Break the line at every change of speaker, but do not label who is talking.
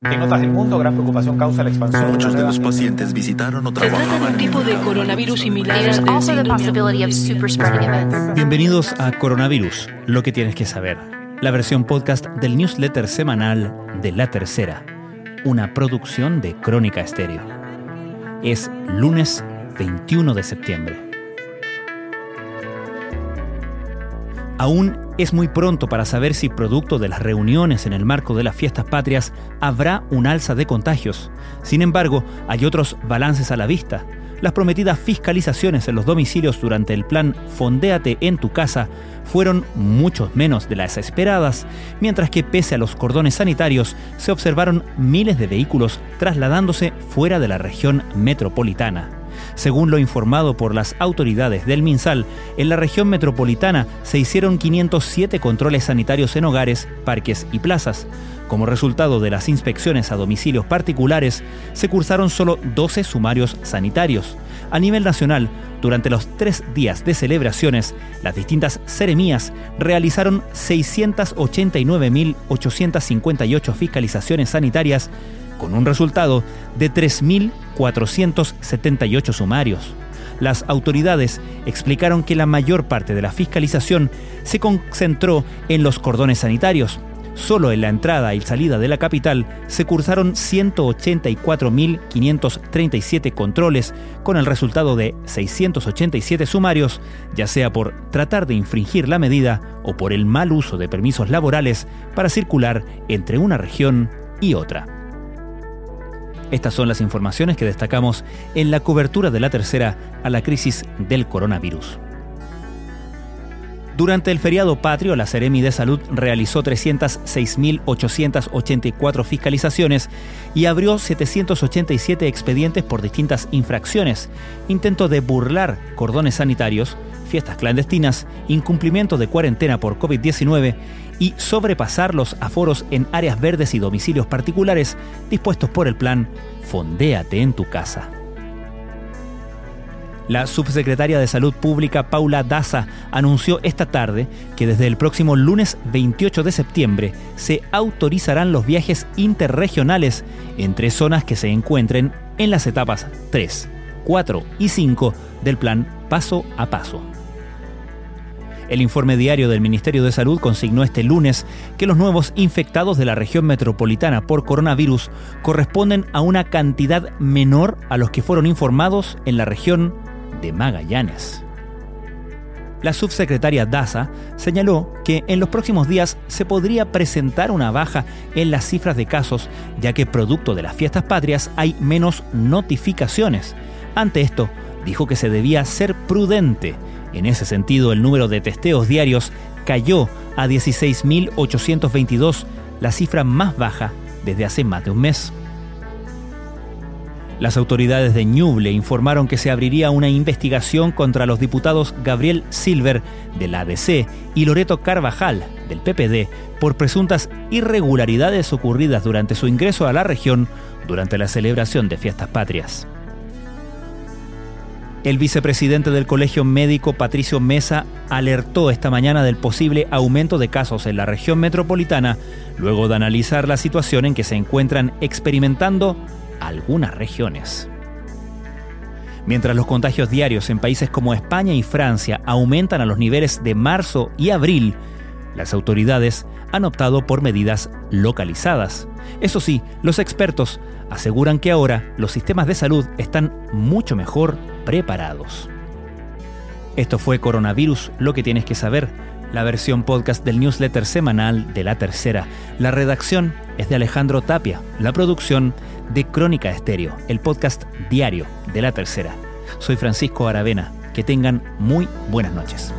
En otras del mundo, gran preocupación causa la expansión.
Muchos de los pacientes visitaron o
Se trata de un tipo de coronavirus similar.
Bienvenidos a Coronavirus, lo que tienes que saber, la versión podcast del newsletter semanal de La Tercera, una producción de Crónica Estéreo. Es lunes 21 de septiembre. Aún es muy pronto para saber si producto de las reuniones en el marco de las fiestas patrias habrá un alza de contagios. Sin embargo, hay otros balances a la vista. Las prometidas fiscalizaciones en los domicilios durante el plan Fondéate en tu casa fueron mucho menos de las esperadas, mientras que pese a los cordones sanitarios se observaron miles de vehículos trasladándose fuera de la región metropolitana. Según lo informado por las autoridades del MinSal, en la región metropolitana se hicieron 507 controles sanitarios en hogares, parques y plazas. Como resultado de las inspecciones a domicilios particulares, se cursaron solo 12 sumarios sanitarios. A nivel nacional, durante los tres días de celebraciones, las distintas seremías realizaron 689.858 fiscalizaciones sanitarias, con un resultado de 3.478 sumarios. Las autoridades explicaron que la mayor parte de la fiscalización se concentró en los cordones sanitarios. Solo en la entrada y salida de la capital se cursaron 184.537 controles, con el resultado de 687 sumarios, ya sea por tratar de infringir la medida o por el mal uso de permisos laborales para circular entre una región y otra. Estas son las informaciones que destacamos en la cobertura de la tercera a la crisis del coronavirus. Durante el feriado patrio, la Seremi de Salud realizó 306.884 fiscalizaciones y abrió 787 expedientes por distintas infracciones, intento de burlar cordones sanitarios, fiestas clandestinas, incumplimiento de cuarentena por COVID-19 y sobrepasar los aforos en áreas verdes y domicilios particulares dispuestos por el plan Fondéate en tu casa. La subsecretaria de Salud Pública Paula Daza anunció esta tarde que desde el próximo lunes 28 de septiembre se autorizarán los viajes interregionales entre zonas que se encuentren en las etapas 3, 4 y 5 del plan Paso a Paso. El informe diario del Ministerio de Salud consignó este lunes que los nuevos infectados de la región metropolitana por coronavirus corresponden a una cantidad menor a los que fueron informados en la región de Magallanes. La subsecretaria Daza señaló que en los próximos días se podría presentar una baja en las cifras de casos, ya que producto de las fiestas patrias hay menos notificaciones. Ante esto, dijo que se debía ser prudente. En ese sentido, el número de testeos diarios cayó a 16.822, la cifra más baja desde hace más de un mes. Las autoridades de Ñuble informaron que se abriría una investigación contra los diputados Gabriel Silver de la ADC y Loreto Carvajal del PPD por presuntas irregularidades ocurridas durante su ingreso a la región durante la celebración de fiestas patrias. El vicepresidente del Colegio Médico, Patricio Mesa, alertó esta mañana del posible aumento de casos en la región metropolitana, luego de analizar la situación en que se encuentran experimentando algunas regiones. Mientras los contagios diarios en países como España y Francia aumentan a los niveles de marzo y abril, las autoridades han optado por medidas localizadas. Eso sí, los expertos aseguran que ahora los sistemas de salud están mucho mejor preparados. Esto fue Coronavirus, lo que tienes que saber, la versión podcast del newsletter semanal de La Tercera. La redacción es de Alejandro Tapia, la producción de Crónica Estéreo, el podcast diario de La Tercera. Soy Francisco Aravena, que tengan muy buenas noches.